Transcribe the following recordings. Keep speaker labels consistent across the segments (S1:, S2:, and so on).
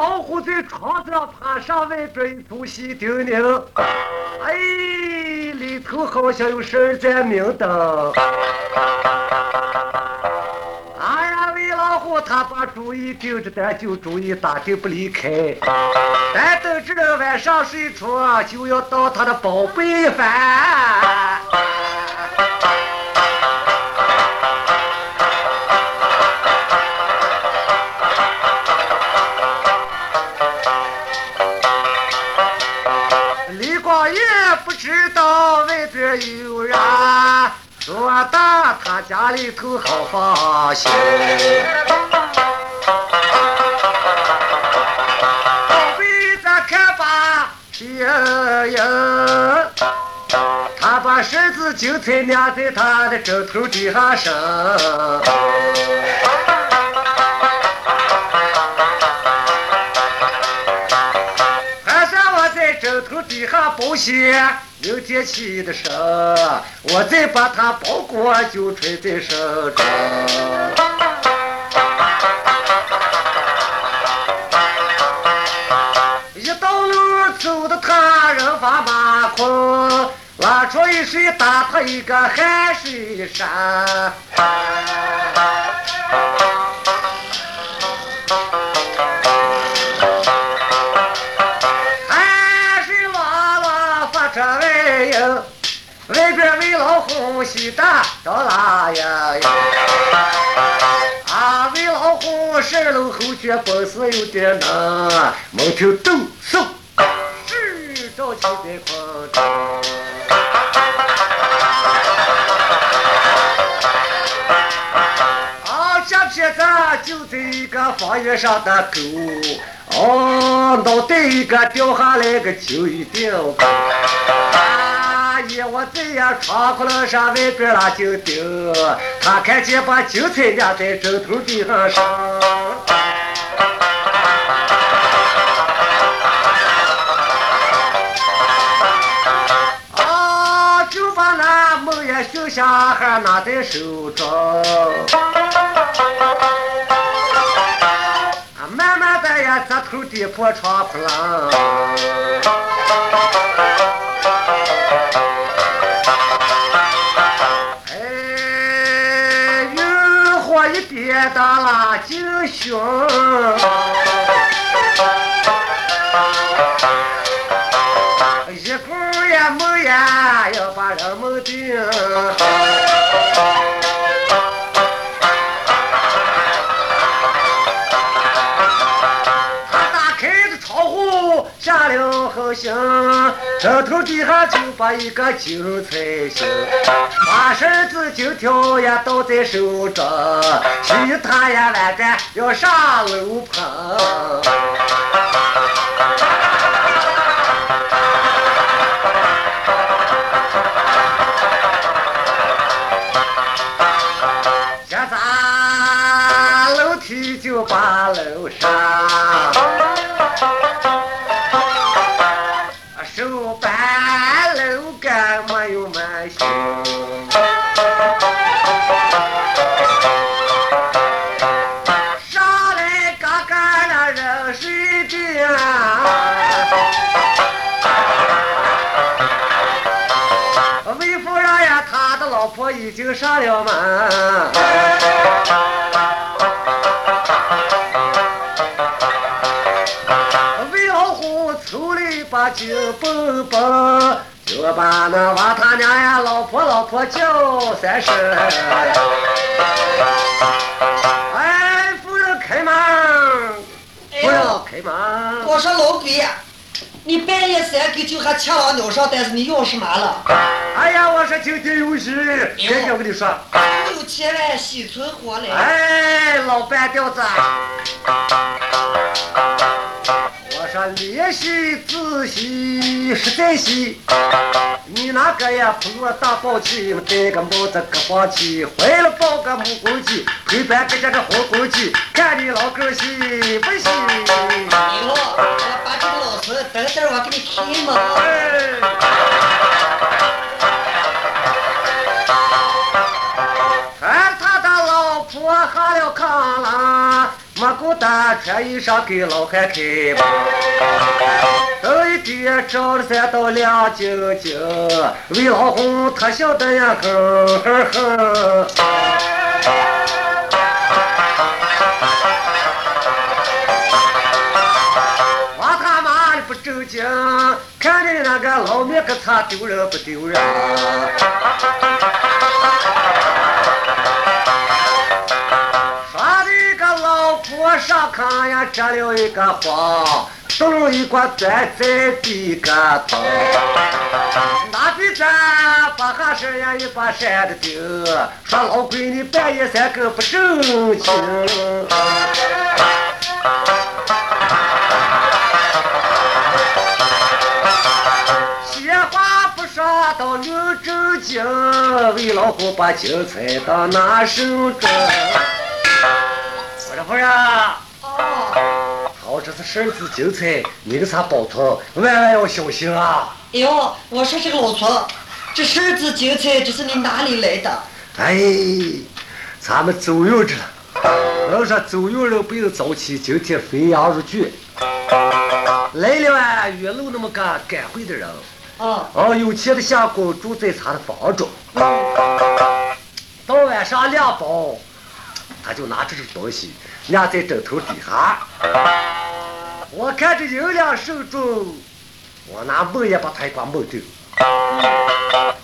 S1: 老虎在床上爬上外边一通细叮咛，哎，里头好像有事儿在明灯。哎呀，魏老虎他把主意盯着，但就主意打定不离开。但等这个晚上睡着，就要到他的宝贝一有人，说的他家里头好放心。宝贝咱看吧，天呀！他把绳子精彩粘在他的枕头底下生。底下保险，明天起的时候，我再把它包裹就揣在身中。一到路走的他人发马困，拉出一水打他一个汗水山。老虎洗的到哪呀呀？啊，为老虎十楼后脚本事有点能，门头抖手，是着急在空中。啊，这片子就在一个房檐上的狗，哦，脑袋一个掉下来个就一定。我这样窗户楼上外边拉就丢，他看见把韭菜压在枕头底下上。啊，就把那梦魇熊小孩拿在手中，啊，慢慢的呀，这头跌破窗户火一点的拉进胸。一股也没呀，要把人们定。他打开的窗户，下了好心，枕头底下就把一个韭菜心，把绳子金条呀倒在手中，其他呀完蛋要上楼棚。现在楼梯就把楼上，已经上了门。魏老虎抽了一把金蹦蹦，就把那娃他娘呀老婆老婆叫三声。哎，夫人开门，夫人开门。
S2: 我说老鬼，你半夜三更就还抢我鸟上，但是你要什么了？
S1: 哎呀，我说今天有事，别听我跟你说。
S2: 有千万喜存活来。
S1: 哎，老半吊子，我说联系仔细实在细，你那个呀不我大宝气，戴个帽子个黄旗，怀了抱个木公鸡，陪伴跟着这红公鸡，看你老狗喜不喜？
S2: 我等等我给你开门。
S1: 哎。看他的老婆下了炕了，没孤单穿衣裳给老汉开门。等一天照了三道亮晶晶，为老红他笑得呀哼哼哼。妈的不正经，看见那个老面个擦丢人不丢人？说的个老婆上炕呀，折了一个慌，动了一锅端在地个汤。那比咱把哈事呀一把扇子丢，说老闺女半夜三更不正经。到女正经，为老虎把精彩当拿手中。我说夫人，
S2: 哦，
S1: 好这是十字精彩，你个啥保存，万万要小心啊！
S2: 哎呦，我说这个老婆，这十字精彩这是你哪里来的？
S1: 哎，咱们走运着了。要说走运人不用早起，今天飞扬入局。来了啊，岳路那么个赶会的人，
S2: 哦，
S1: 哦，有钱的相公住在他的房中。到晚上两包，他就拿这种东西压在枕头底下。我看着银两手中，我拿木也把他一刮木丢。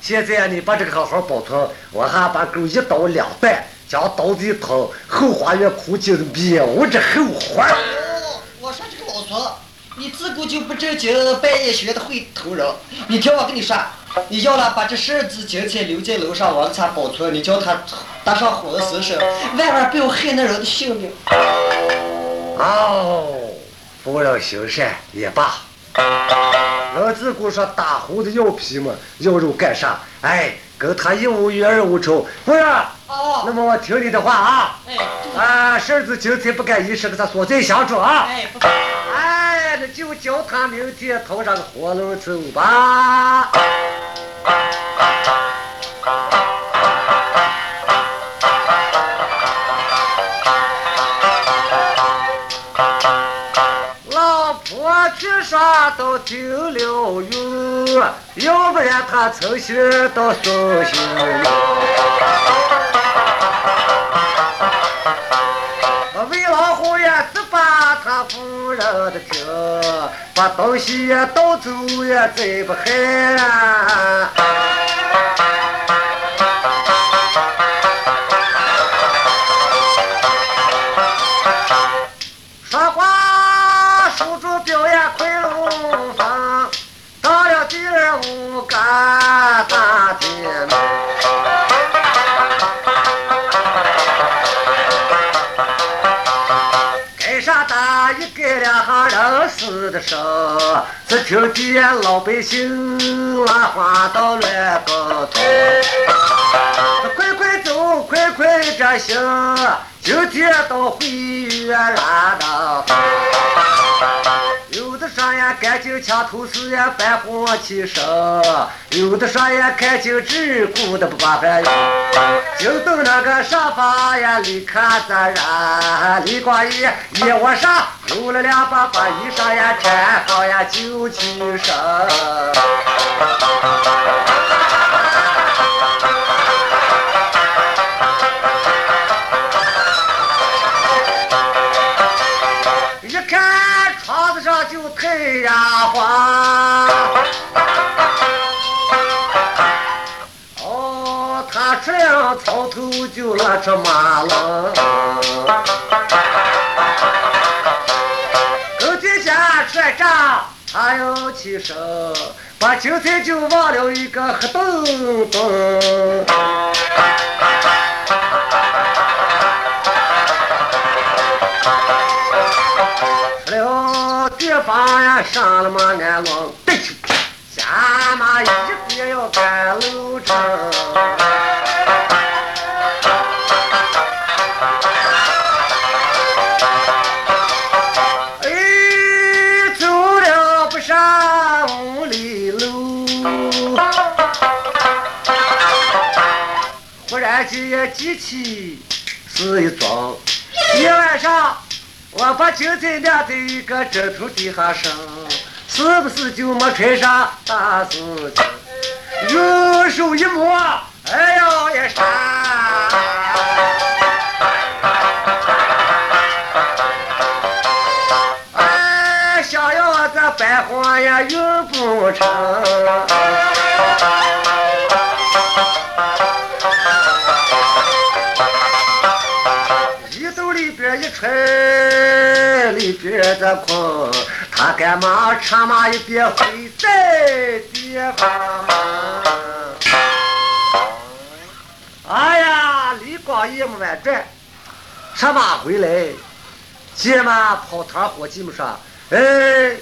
S1: 现在你把这个好好保存，我还把狗一刀两断，将刀子一捅，后花园苦尽灭无这后患。
S2: 哦，我说这个老婆，你自古就不正经，半夜学的会偷人。你听我跟你说，你要了把这十字精彩留在楼上，我给他保存，你叫他搭上火死身，万万不要害那人的性命。
S1: 哦，夫人行善也罢。人自古说打胡子要皮嘛，要肉干啥？哎，跟他一无冤二无仇。夫人，
S2: 哦，
S1: 那么我听你的话啊。
S2: 哎，
S1: 啊，十字精彩不敢一事，给他锁在箱中啊。
S2: 哎，不
S1: 哎，那就叫他明天头上个火炉走吧。老婆去啥都丢了用，要不然他诚心到送信。魏老虎呀只把他夫人的听，把东西呀倒走呀再不害。说话书中人死的声，只听见老百姓拉花到乱高头。快快走，快快这行，今天到会院来的。有的说呀，赶紧抢头丝呀，翻火起身；有的说呀，看清只顾的不把饭用。就等那个沙发呀，里看咱人，李光义一窝上有了两把把衣裳呀，穿好呀就起身。上就太阳花。哦，他吃了草头就拉出马了。狗天家船长他要起身，把青菜就忘了一个黑洞洞。了地方呀，上了马鞍龙，对去下马一边要赶路程。哎，走了不上五里路，忽然间机器是一桩，一晚上我把韭菜晾在一个枕头底下生，是不是就没开上大事情？右手一摸，哎呦一闪，哎，想要这白花呀用不成。里边一揣，里边这空，他干嘛插嘛一边回在地方嘛？哎呀，李光一没完转，插马回来，姐嘛跑堂伙计们说，哎，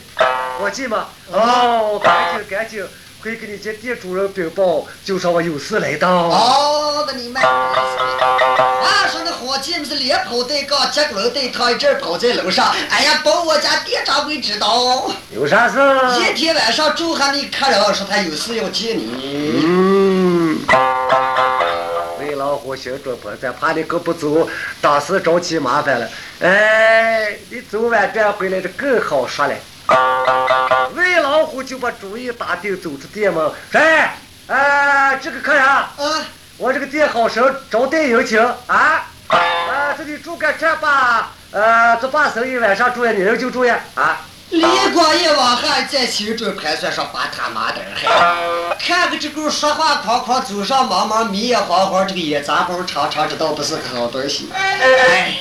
S1: 伙计们，哦，赶紧赶紧。会给你家店主人禀报，就说我有事来到。
S2: 哦，那你慢话说那伙计们是连跑带杠，结果带他一阵跑在楼上。哎呀，把我家店掌柜知道。
S1: 有啥事？
S2: 一天晚上住下那客人说他有事要见
S1: 你。嗯。为老虎心中不在，怕你哥不走，当时找起麻烦了。哎，你走完转回来就更好说了。就把主意打定，走出店门。哎，哎，这个客人，
S2: 啊，
S1: 我这个店好生招待有请啊！啊，这里住个这吧，呃，做把生意晚上住呀，你人就住呀啊！
S2: 李广一往汉在心中盘算上：“把他妈的还看个这狗说话狂狂，走上茫茫，迷眼晃晃，这个眼杂包长长，这倒不是个好东西。”哎。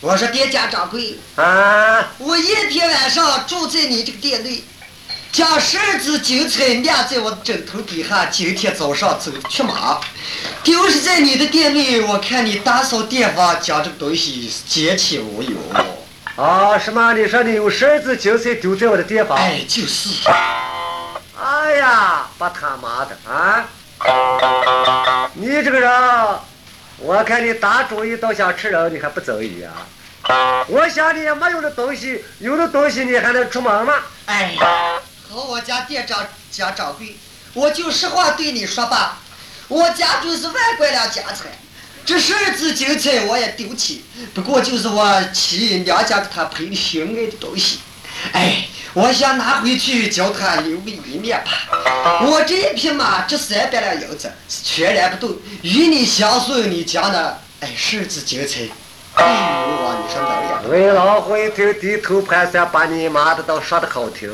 S2: 我说店家掌柜
S1: 啊，
S2: 我一天晚上住在你这个店内，将十二只韭菜晾在我的枕头底下。今天早上走去马，丢失在你的店里。我看你打扫店房，将这个东西捡起无有。
S1: 啊，什么？你说你有十二只韭菜丢在我的店房？
S2: 哎，就是。
S1: 哎呀，把他妈的啊！你这个人。我看你打主意倒想吃人，你还不走一啊？我想你也没有的东西，有的东西你还能出门吗？
S2: 哎，和我家店长家掌柜，我就实话对你说吧，我家中是万贯两家财，这十二只韭菜我也丢弃，不过就是我妻娘家给他赔的心爱的东西，哎。我想拿回去教他留个一面吧。我这一匹马值三百两银子，全然不动，与你相送，你家呢？哎，十只金钗。哎你说能呀？
S1: 魏老虎一听，低头盘算，把你妈的倒说的好听。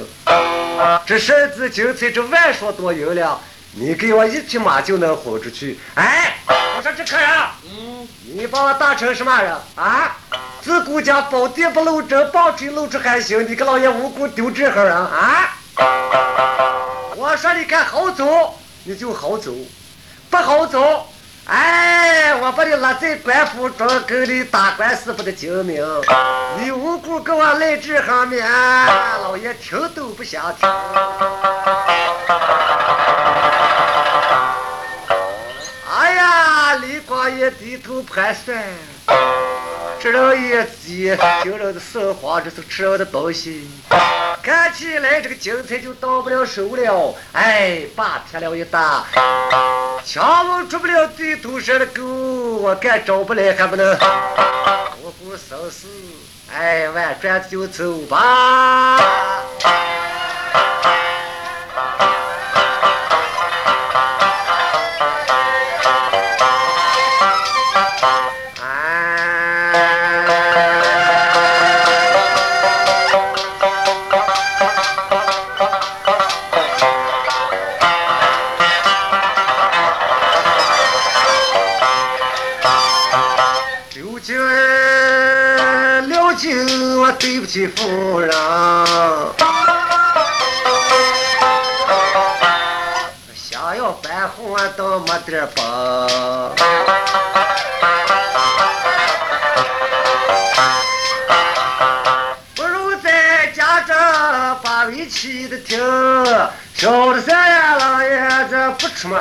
S1: 这身子精彩，这万说多银两，你给我一匹马就能豁出去？哎，我说这客人，嗯，你把我当成什么人啊？自古家宝殿不露针，棒槌露出还行。你个老爷无辜丢这号人啊！我说你看好走，你就好走；不好走，哎，我把你拉在官府中，跟你打官司不得精明。你无故给我来这行面，老爷听都不想听。哎呀，李光义低头盘算。这人也急，听人的生活，这是吃人的东西。看起来这个精彩就到不了手了。哎，把撇了一打，枪问出不了对头蛇的狗，我看找不来还不能我不生死。哎，完转就走吧。对不起，夫人，想要翻红都没得帮，不如在家中把围棋的听，小的三爷老爷子不出门。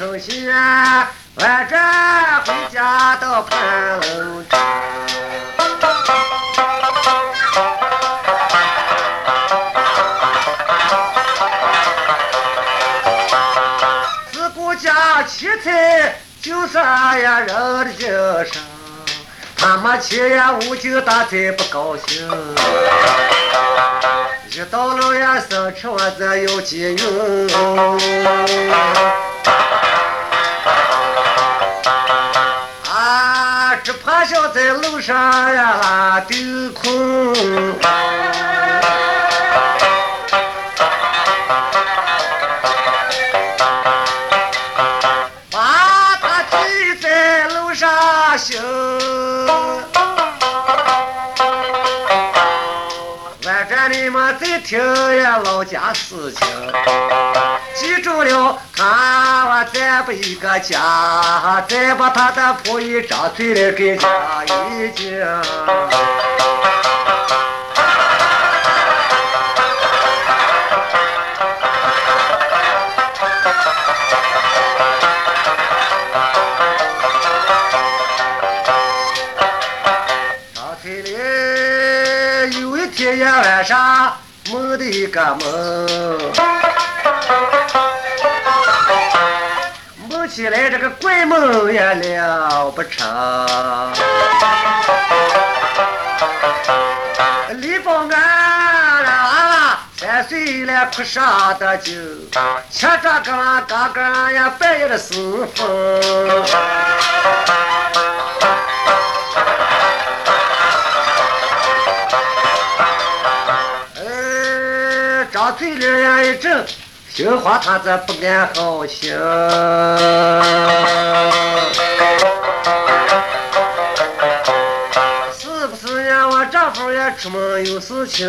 S1: 口气，我这回家到盘龙庄。自古家奇才，就是呀人的精神。他们七呀五就大才不高兴，一到了呀生出我这有几用？上呀拉丢空。把他推在路上行，反正你们再听呀老家事情，记住了，再不一个家，再把他的婆姨张嘴来给家一讲。张翠莲有一天晚上梦的一个梦，起来这个怪梦也了不成。李保安啦，三岁了哭上的酒，吃着个啦嘎嘎呀半夜的时分。呃，张嘴脸呀一阵，心话他这不安好心。是不是呀？我丈夫也出门有事情。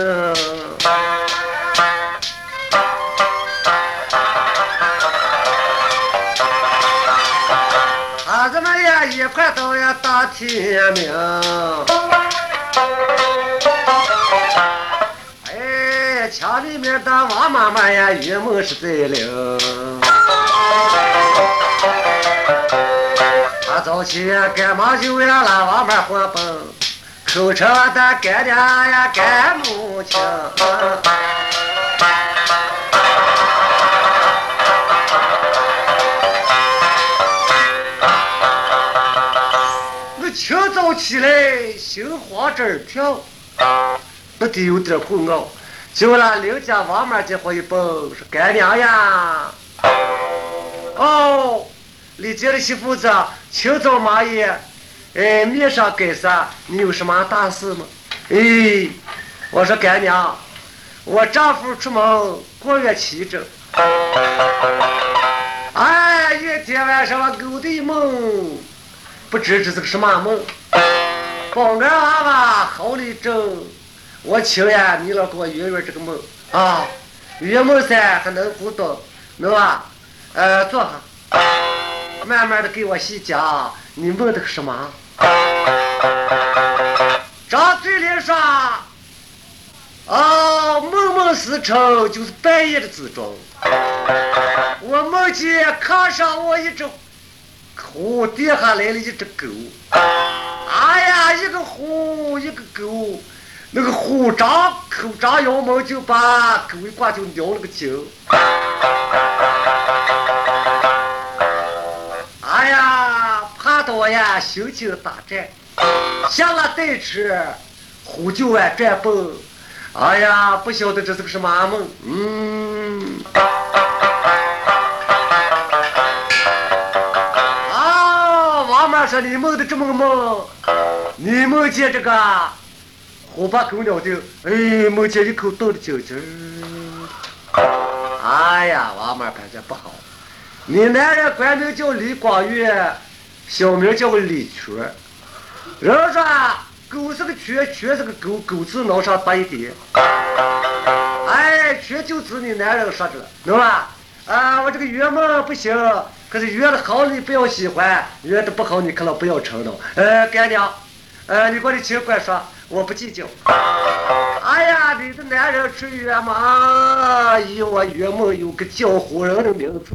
S1: 他这么也一块到呀大天明。墙里面的王妈妈呀，云梦是最灵。他早起呀，赶忙就呀拉王妈还本，口吃完的干娘呀干母亲。我清早起来，心慌直儿跳。那得有点混淆。就那邻家王妈结婚一蹦，说干娘呀，哦，李家的媳妇子清早忙也，哎，面上该啥？你有什么大事吗？哎，我说干娘，我丈夫出门过月七着，哎，一天晚上我勾的梦，不知这是个什么梦，保安娃娃好里正。我请呀，你老给我圆圆这个梦啊，圆梦噻还能不懂，能吧？呃，坐下，慢慢的给我细讲，你梦的个什么？张嘴脸说，啊，梦梦时辰就是半夜的之中，我梦见炕上我一只虎，地下来了一只狗，哎呀，一个虎，一个狗。那个虎张口张腰门就把狗一挂就撩了个筋，哎呀，怕到呀心惊胆战，下了袋吃，虎就往转蹦，哎呀，不晓得这是个什么梦，嗯，啊，王妈说你梦的这么个梦，你梦见这个。虎把狗咬丢，哎，梦见一口倒的精精哎呀，王妈感觉不好。你男人官名叫李光玉，小名叫李全。人说狗是个全，全是个狗，狗字脑上搭一点。哎，全就指你男人说的了，懂吧？啊，我这个圆梦不行，可是圆的好你不要喜欢，圆的不好你可能不要承诺。呃，干娘，呃，你给我的情管说。我不计较。哎呀，你的男人至于吗，以我岳母有个叫胡人的名字。